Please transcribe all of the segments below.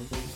Thank you.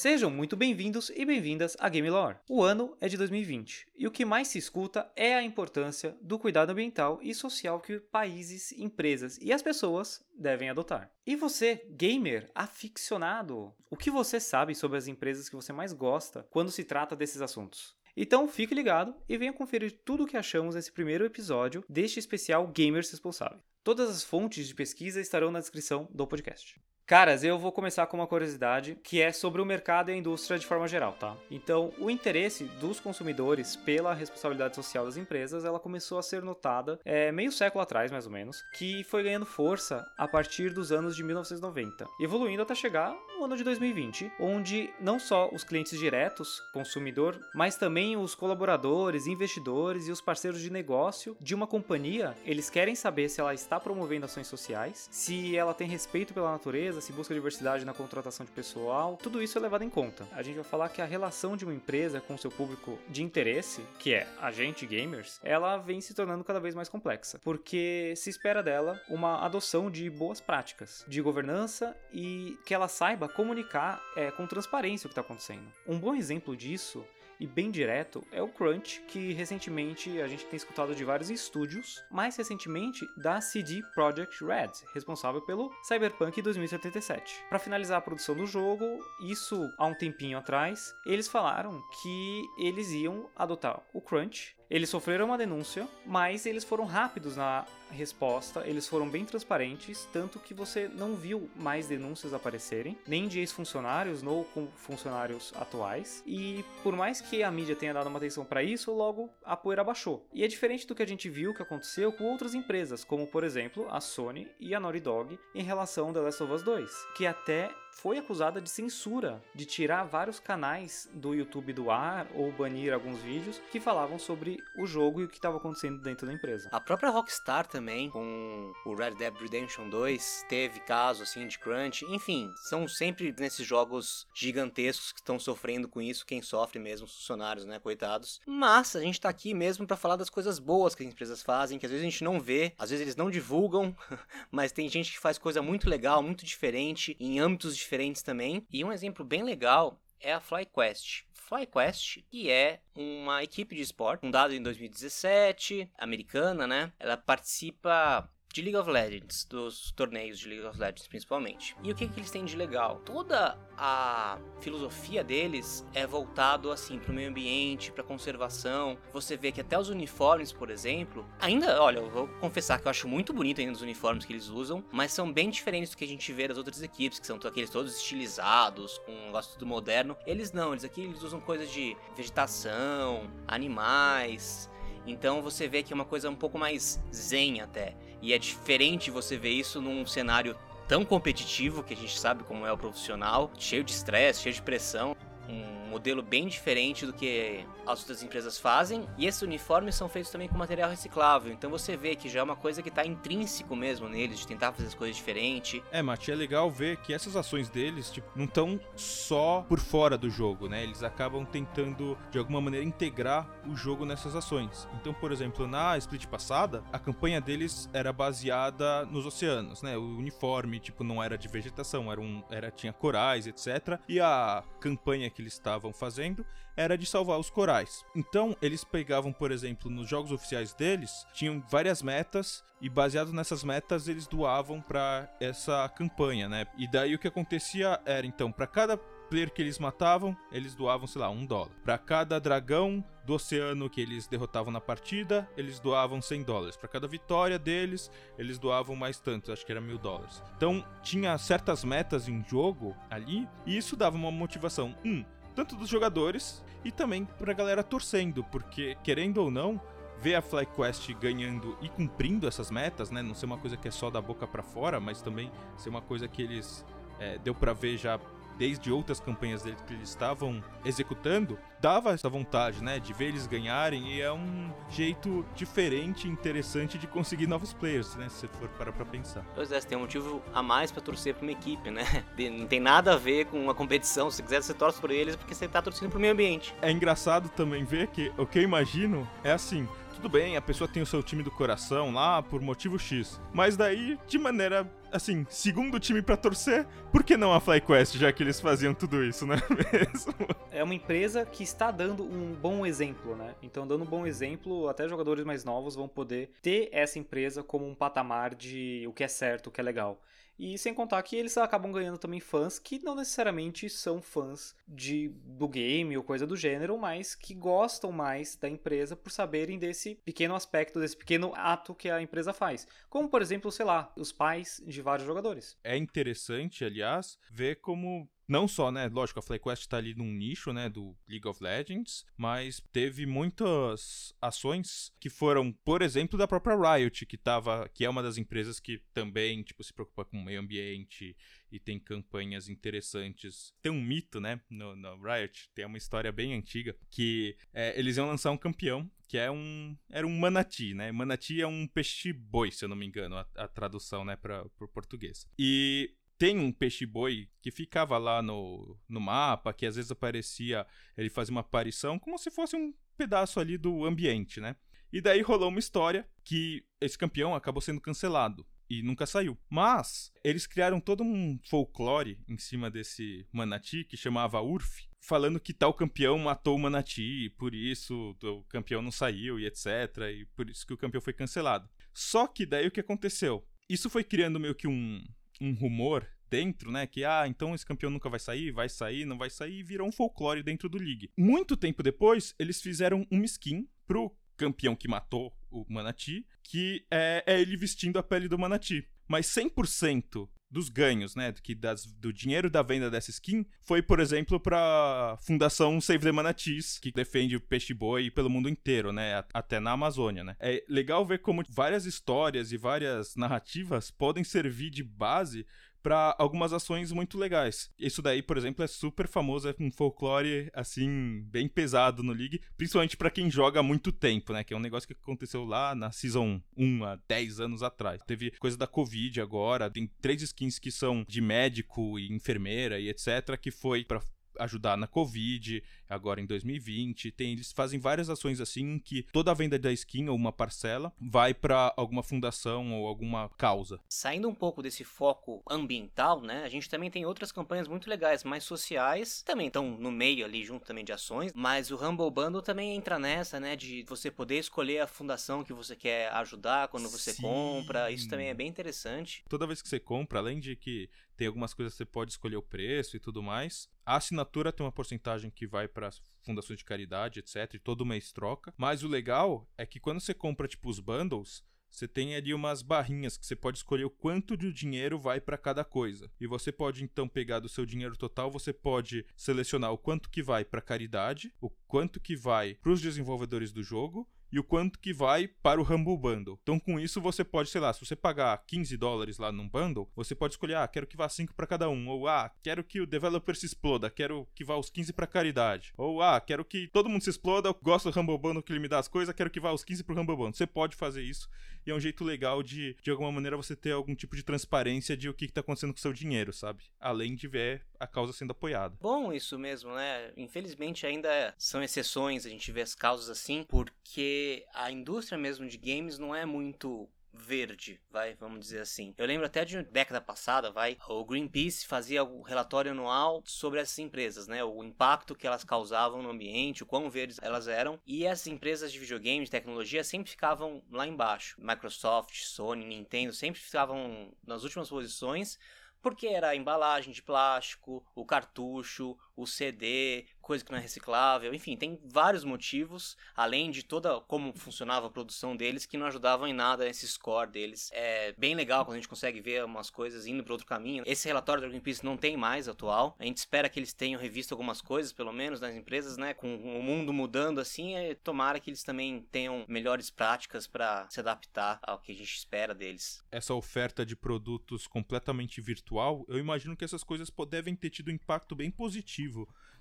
Sejam muito bem-vindos e bem-vindas a Game Lore. O ano é de 2020 e o que mais se escuta é a importância do cuidado ambiental e social que países, empresas e as pessoas devem adotar. E você, gamer aficionado, o que você sabe sobre as empresas que você mais gosta quando se trata desses assuntos? Então fique ligado e venha conferir tudo o que achamos nesse primeiro episódio deste especial Gamers Responsável. Todas as fontes de pesquisa estarão na descrição do podcast. Caras, eu vou começar com uma curiosidade que é sobre o mercado e a indústria de forma geral, tá? Então, o interesse dos consumidores pela responsabilidade social das empresas, ela começou a ser notada é, meio século atrás, mais ou menos, que foi ganhando força a partir dos anos de 1990, evoluindo até chegar no ano de 2020, onde não só os clientes diretos, consumidor, mas também os colaboradores, investidores e os parceiros de negócio de uma companhia, eles querem saber se ela está promovendo ações sociais, se ela tem respeito pela natureza se busca diversidade na contratação de pessoal, tudo isso é levado em conta. A gente vai falar que a relação de uma empresa com seu público de interesse, que é a gente gamers, ela vem se tornando cada vez mais complexa, porque se espera dela uma adoção de boas práticas de governança e que ela saiba comunicar é, com transparência o que está acontecendo. Um bom exemplo disso e bem direto é o Crunch, que recentemente a gente tem escutado de vários estúdios, mais recentemente da CD Projekt Red, responsável pelo Cyberpunk 2077. Para finalizar a produção do jogo, isso há um tempinho atrás, eles falaram que eles iam adotar o Crunch eles sofreram uma denúncia, mas eles foram rápidos na resposta, eles foram bem transparentes, tanto que você não viu mais denúncias aparecerem, nem de ex-funcionários ou com funcionários atuais. E por mais que a mídia tenha dado uma atenção para isso, logo a poeira baixou. E é diferente do que a gente viu que aconteceu com outras empresas, como por exemplo a Sony e a Naughty Dog em relação ao The Last of Us 2, que até foi acusada de censura, de tirar vários canais do YouTube do ar ou banir alguns vídeos que falavam sobre o jogo e o que estava acontecendo dentro da empresa. A própria Rockstar também, com o Red Dead Redemption 2, teve caso assim de crunch. Enfim, são sempre nesses jogos gigantescos que estão sofrendo com isso, quem sofre mesmo, os funcionários, né, coitados. Mas a gente tá aqui mesmo para falar das coisas boas que as empresas fazem, que às vezes a gente não vê, às vezes eles não divulgam, mas tem gente que faz coisa muito legal, muito diferente, em âmbitos diferentes também. E um exemplo bem legal é a FlyQuest. FlyQuest, que é uma equipe de esporte fundada em 2017, americana, né? Ela participa de League of Legends, dos torneios de League of Legends principalmente. E o que, que eles têm de legal? Toda a filosofia deles é voltado assim para o meio ambiente, para conservação. Você vê que até os uniformes, por exemplo, ainda, olha, eu vou confessar que eu acho muito bonito ainda os uniformes que eles usam, mas são bem diferentes do que a gente vê das outras equipes, que são aqueles todos estilizados, com um negócio tudo moderno. Eles não, eles aqui eles usam coisas de vegetação, animais, então você vê que é uma coisa um pouco mais zen até. E é diferente você ver isso num cenário tão competitivo que a gente sabe como é o profissional, cheio de estresse, cheio de pressão. Um modelo bem diferente do que as outras empresas fazem. E esses uniformes são feitos também com material reciclável. Então você vê que já é uma coisa que está intrínseco mesmo neles, de tentar fazer as coisas diferentes. É, Mati, é legal ver que essas ações deles tipo, não estão só por fora do jogo, né? Eles acabam tentando, de alguma maneira, integrar o jogo nessas ações. Então, por exemplo, na split passada, a campanha deles era baseada nos oceanos, né? O uniforme, tipo, não era de vegetação, era um, era, tinha corais, etc. E a campanha que eles estavam fazendo era de salvar os corais. Então, eles pegavam, por exemplo, nos jogos oficiais deles, tinham várias metas e baseado nessas metas eles doavam para essa campanha, né? E daí o que acontecia era então, para cada player que eles matavam, eles doavam, sei lá, um dólar. Para cada dragão do oceano que eles derrotavam na partida, eles doavam 100 dólares. Para cada vitória deles, eles doavam mais tanto, acho que era mil dólares. Então, tinha certas metas em jogo ali, e isso dava uma motivação. Um, tanto dos jogadores e também pra galera torcendo, porque querendo ou não, ver a FlyQuest ganhando e cumprindo essas metas, né? Não ser uma coisa que é só da boca para fora, mas também ser uma coisa que eles é, deu para ver já desde outras campanhas dele que eles estavam executando, dava essa vontade, né, de ver eles ganharem e é um jeito diferente e interessante de conseguir novos players, né, se você for parar pra pensar. Pois é, você tem um motivo a mais para torcer pra uma equipe, né? Não tem nada a ver com uma competição, se quiser você torce por eles porque você tá torcendo pro meio ambiente. É engraçado também ver que o que eu imagino é assim, tudo bem, a pessoa tem o seu time do coração lá por motivo X. Mas daí, de maneira, assim, segundo time para torcer, por que não a FlyQuest, já que eles faziam tudo isso, né? Mesmo? É uma empresa que está dando um bom exemplo, né? Então, dando um bom exemplo, até jogadores mais novos vão poder ter essa empresa como um patamar de o que é certo, o que é legal. E sem contar que eles acabam ganhando também fãs que não necessariamente são fãs de do game ou coisa do gênero, mas que gostam mais da empresa por saberem desse pequeno aspecto, desse pequeno ato que a empresa faz. Como, por exemplo, sei lá, os pais de vários jogadores. É interessante, aliás, ver como não só, né, lógico, a FlyQuest tá ali num nicho, né, do League of Legends, mas teve muitas ações que foram, por exemplo, da própria Riot, que tava, que é uma das empresas que também, tipo, se preocupa com o meio ambiente e tem campanhas interessantes. Tem um mito, né, no, no Riot, tem uma história bem antiga, que é, eles iam lançar um campeão que é um era um manati, né? Manati é um peixe boi, se eu não me engano, a, a tradução, né, para o português. E tem um peixe-boi que ficava lá no, no mapa, que às vezes aparecia, ele fazia uma aparição como se fosse um pedaço ali do ambiente, né? E daí rolou uma história que esse campeão acabou sendo cancelado e nunca saiu. Mas eles criaram todo um folclore em cima desse manati que chamava Urf, falando que tal campeão matou o manati, e por isso o campeão não saiu e etc, e por isso que o campeão foi cancelado. Só que daí o que aconteceu? Isso foi criando meio que um um rumor dentro, né? Que, ah, então esse campeão nunca vai sair, vai sair, não vai sair, e virou um folclore dentro do League. Muito tempo depois, eles fizeram uma skin pro campeão que matou o Manati, que é, é ele vestindo a pele do Manati. Mas 100% dos ganhos, né, que das, do dinheiro da venda dessa skin foi, por exemplo, para Fundação Save the Manatees, que defende o peixe boi pelo mundo inteiro, né, até na Amazônia, né. É legal ver como várias histórias e várias narrativas podem servir de base para algumas ações muito legais. Isso daí, por exemplo, é super famoso, é um folclore assim bem pesado no League, principalmente para quem joga há muito tempo, né, que é um negócio que aconteceu lá na Season 1 há 10 anos atrás. Teve coisa da Covid agora, tem três skins que são de médico e enfermeira e etc, que foi para ajudar na Covid, agora em 2020. Tem, eles fazem várias ações assim que toda a venda da skin ou uma parcela vai para alguma fundação ou alguma causa. Saindo um pouco desse foco ambiental, né? A gente também tem outras campanhas muito legais, mais sociais, também estão no meio ali junto também de ações, mas o Humble Bundle também entra nessa, né, de você poder escolher a fundação que você quer ajudar quando você Sim. compra. Isso também é bem interessante. Toda vez que você compra, além de que tem algumas coisas que você pode escolher o preço e tudo mais, a assinatura tem uma porcentagem que vai para fundações de caridade, etc. E todo mês troca. Mas o legal é que quando você compra, tipo, os bundles, você tem ali umas barrinhas que você pode escolher o quanto de dinheiro vai para cada coisa. E você pode então pegar do seu dinheiro total, você pode selecionar o quanto que vai para caridade, o quanto que vai para os desenvolvedores do jogo e o quanto que vai para o Humble Bundle. Então, com isso, você pode, sei lá, se você pagar 15 dólares lá num bundle, você pode escolher, ah, quero que vá 5 para cada um. Ou, ah, quero que o developer se exploda, quero que vá os 15 para caridade. Ou, ah, quero que todo mundo se exploda, eu gosto do Humble Bundle que ele me dá as coisas, quero que vá os 15 pro Humble Bundle. Você pode fazer isso e é um jeito legal de, de alguma maneira, você ter algum tipo de transparência de o que, que tá acontecendo com o seu dinheiro, sabe? Além de ver a causa sendo apoiada. Bom, isso mesmo, né? Infelizmente ainda são exceções a gente vê as causas assim, porque a indústria mesmo de games não é muito verde, vai, vamos dizer assim. Eu lembro até de década passada, vai, o Greenpeace fazia o relatório anual sobre essas empresas, né? O impacto que elas causavam no ambiente, o quão verdes elas eram. E essas empresas de videogame, de tecnologia, sempre ficavam lá embaixo. Microsoft, Sony, Nintendo, sempre ficavam nas últimas posições porque era a embalagem de plástico, o cartucho, o CD, coisa que não é reciclável, enfim, tem vários motivos, além de toda como funcionava a produção deles, que não ajudavam em nada esse score deles. É bem legal quando a gente consegue ver umas coisas indo para outro caminho. Esse relatório da Greenpeace não tem mais atual. A gente espera que eles tenham revisto algumas coisas, pelo menos nas empresas, né? Com o mundo mudando assim, é, tomara que eles também tenham melhores práticas para se adaptar ao que a gente espera deles. Essa oferta de produtos completamente virtual, eu imagino que essas coisas devem ter tido um impacto bem positivo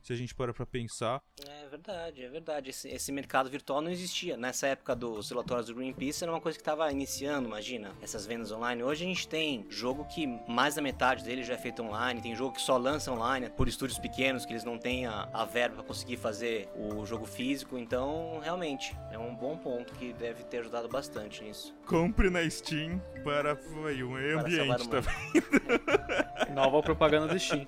se a gente para pra pensar. É verdade, é verdade. Esse, esse mercado virtual não existia. Nessa época dos relatórios do Greenpeace era uma coisa que estava iniciando, imagina, essas vendas online. Hoje a gente tem jogo que mais da metade dele já é feito online, tem jogo que só lança online por estúdios pequenos, que eles não têm a, a verba para conseguir fazer o jogo físico. Então, realmente, é um bom ponto que deve ter ajudado bastante nisso. Compre na Steam para o meio ambiente também. Nova propaganda do Steam.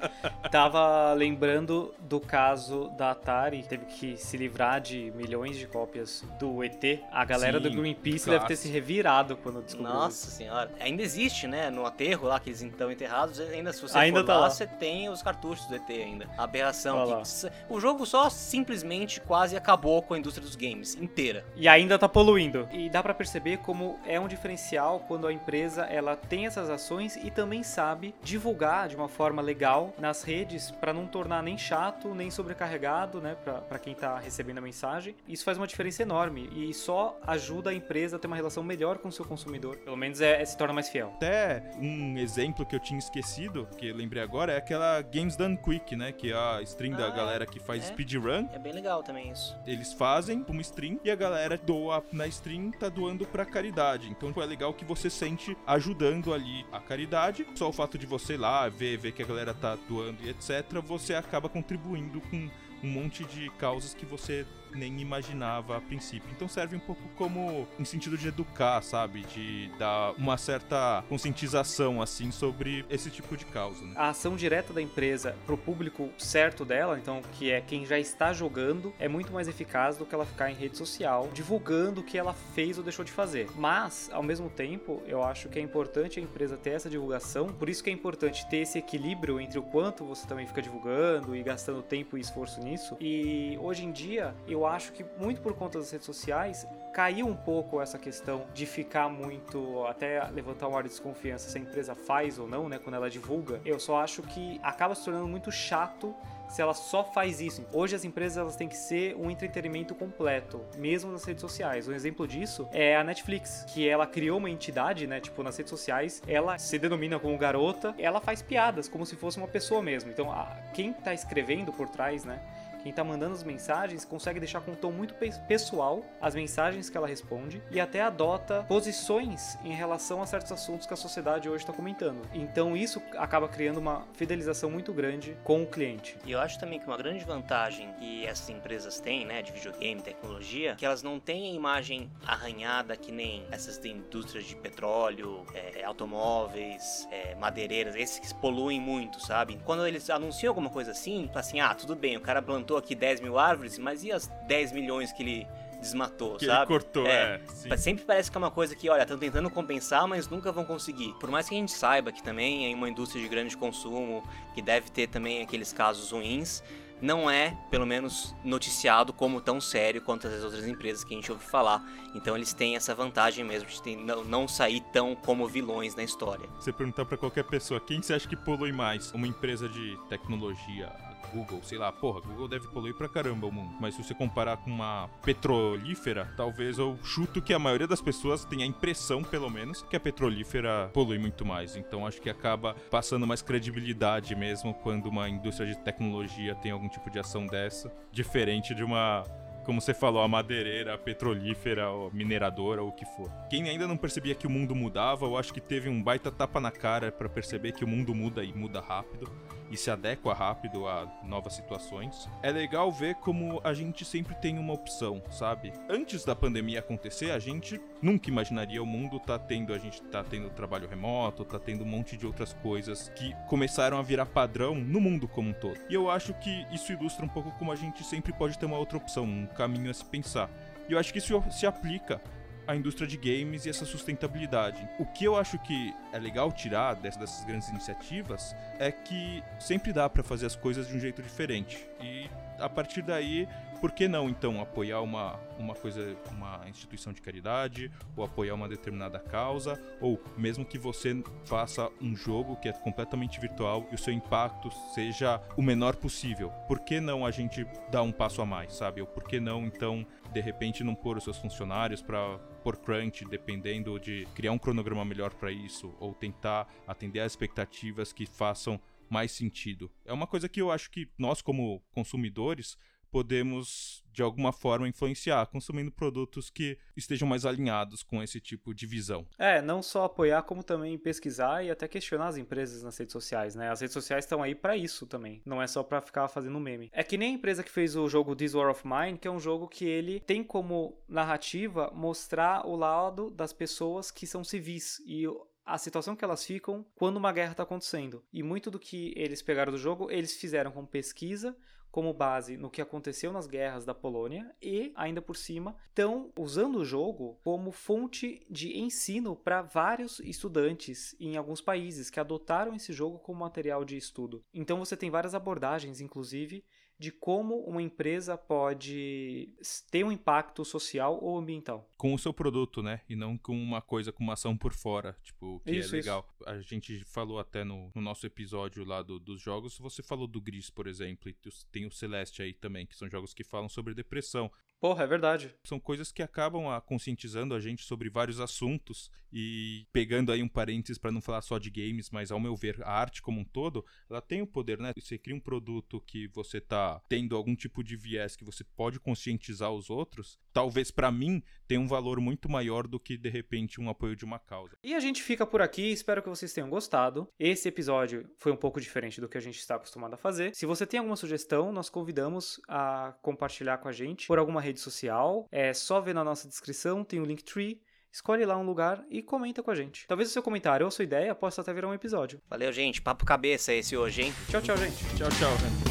Tava lembrando do caso da Atari, teve que se livrar de milhões de cópias do ET. A galera Sim, do Greenpeace deve ter se revirado quando descobriu. Nossa isso. senhora. Ainda existe, né? No aterro lá que eles estão enterrados, ainda se você ainda for tá lá, lá, você tem os cartuchos do ET ainda. A aberração. Que, o jogo só simplesmente quase acabou com a indústria dos games inteira. E ainda tá poluindo. E dá para perceber como é um diferencial quando a empresa ela tem essas ações e também sabe divulgar de uma forma legal nas redes para não tornar nem chato nem sobrecarregado, né, para quem está recebendo a mensagem. Isso faz uma diferença enorme e só ajuda a empresa a ter uma relação melhor com o seu consumidor. Pelo menos é, é se torna mais fiel. Até um exemplo que eu tinha esquecido, que eu lembrei agora, é aquela Games Done Quick, né, que é a stream ah, da galera que faz é? speedrun. É bem legal também isso. Eles fazem uma stream e a galera doa na stream, tá doando pra caridade. Então é legal que você sente ajudando ali a caridade. Só o fato de você ir ver, ver que a galera tá doando e etc, você acaba contribuindo com um monte de causas que você nem imaginava a princípio. Então serve um pouco como em sentido de educar, sabe? De dar uma certa conscientização, assim, sobre esse tipo de causa. Né? A ação direta da empresa pro público certo dela, então, que é quem já está jogando, é muito mais eficaz do que ela ficar em rede social divulgando o que ela fez ou deixou de fazer. Mas, ao mesmo tempo, eu acho que é importante a empresa ter essa divulgação, por isso que é importante ter esse equilíbrio entre o quanto você também fica divulgando e gastando tempo e esforço nisso. E hoje em dia, eu eu acho que muito por conta das redes sociais caiu um pouco essa questão de ficar muito até levantar um ar de desconfiança se a empresa faz ou não, né, quando ela divulga. Eu só acho que acaba se tornando muito chato se ela só faz isso. Hoje as empresas elas têm que ser um entretenimento completo, mesmo nas redes sociais. Um exemplo disso é a Netflix, que ela criou uma entidade, né, tipo nas redes sociais, ela se denomina como garota, ela faz piadas como se fosse uma pessoa mesmo. Então, a, quem tá escrevendo por trás, né, quem tá mandando as mensagens consegue deixar com um tom muito pessoal as mensagens que ela responde e até adota posições em relação a certos assuntos que a sociedade hoje está comentando. Então isso acaba criando uma fidelização muito grande com o cliente. E eu acho também que uma grande vantagem que essas empresas têm, né, de videogame, tecnologia, que elas não têm a imagem arranhada que nem essas de indústrias de petróleo, é, automóveis, é, madeireiras, esses que poluem muito, sabe? Quando eles anunciam alguma coisa assim, assim, ah, tudo bem, o cara plantou aqui 10 mil árvores, mas e as 10 milhões que ele desmatou, que sabe? Ele cortou, é. é sempre parece que é uma coisa que, olha, estão tentando compensar, mas nunca vão conseguir. Por mais que a gente saiba que também é uma indústria de grande consumo, que deve ter também aqueles casos ruins, não é, pelo menos, noticiado como tão sério quanto as outras empresas que a gente ouve falar. Então eles têm essa vantagem mesmo de não sair tão como vilões na história. Você perguntar para qualquer pessoa, quem você acha que polui mais? Uma empresa de tecnologia Google, sei lá, porra, Google deve poluir pra caramba o mundo. Mas se você comparar com uma petrolífera, talvez eu chuto que a maioria das pessoas tem a impressão, pelo menos, que a petrolífera polui muito mais. Então acho que acaba passando mais credibilidade mesmo quando uma indústria de tecnologia tem algum tipo de ação dessa, diferente de uma como você falou, a madeireira, a petrolífera, a mineradora, ou o que for. Quem ainda não percebia que o mundo mudava, eu acho que teve um baita tapa na cara para perceber que o mundo muda e muda rápido e se adequa rápido a novas situações. É legal ver como a gente sempre tem uma opção, sabe? Antes da pandemia acontecer, a gente nunca imaginaria o mundo tá tendo, a gente tá tendo trabalho remoto, tá tendo um monte de outras coisas que começaram a virar padrão no mundo como um todo. E eu acho que isso ilustra um pouco como a gente sempre pode ter uma outra opção, um caminho a se pensar. E eu acho que isso se aplica a indústria de games e essa sustentabilidade. O que eu acho que é legal tirar dessas grandes iniciativas é que sempre dá para fazer as coisas de um jeito diferente. E a partir daí por que não então apoiar uma, uma coisa, uma instituição de caridade, ou apoiar uma determinada causa, ou mesmo que você faça um jogo que é completamente virtual e o seu impacto seja o menor possível? Por que não a gente dar um passo a mais, sabe? Ou por que não então de repente não pôr os seus funcionários para por crunch, dependendo de criar um cronograma melhor para isso, ou tentar atender às expectativas que façam mais sentido. É uma coisa que eu acho que nós, como consumidores, podemos de alguma forma influenciar, consumindo produtos que estejam mais alinhados com esse tipo de visão. É, não só apoiar, como também pesquisar e até questionar as empresas nas redes sociais, né? As redes sociais estão aí para isso também, não é só para ficar fazendo meme. É que nem a empresa que fez o jogo This War of Mine, que é um jogo que ele tem como narrativa mostrar o lado das pessoas que são civis e a situação que elas ficam quando uma guerra está acontecendo. E muito do que eles pegaram do jogo, eles fizeram com pesquisa, como base no que aconteceu nas guerras da Polônia e, ainda por cima, estão usando o jogo como fonte de ensino para vários estudantes em alguns países que adotaram esse jogo como material de estudo. Então você tem várias abordagens, inclusive, de como uma empresa pode ter um impacto social ou ambiental. Com o seu produto, né? E não com uma coisa, com uma ação por fora, tipo, que isso, é legal. Isso. A gente falou até no, no nosso episódio lá do, dos jogos, você falou do Gris, por exemplo, e tem o Celeste aí também, que são jogos que falam sobre depressão. Porra, é verdade. São coisas que acabam a, conscientizando a gente sobre vários assuntos e pegando aí um parênteses para não falar só de games, mas ao meu ver, a arte como um todo, ela tem o poder, né? Você cria um produto que você tá tendo algum tipo de viés que você pode conscientizar os outros, talvez para mim tenha um valor muito maior do que de repente um apoio de uma causa. E a gente fica por aqui, espero que vocês tenham gostado. Esse episódio foi um pouco diferente do que a gente está acostumado a fazer. Se você tem alguma sugestão, nós convidamos a compartilhar com a gente por alguma rede social. É só ver na nossa descrição, tem o Linktree. Escolhe lá um lugar e comenta com a gente. Talvez o seu comentário ou a sua ideia possa até virar um episódio. Valeu, gente. Papo cabeça esse hoje, hein? Tchau, tchau, gente. Tchau, tchau.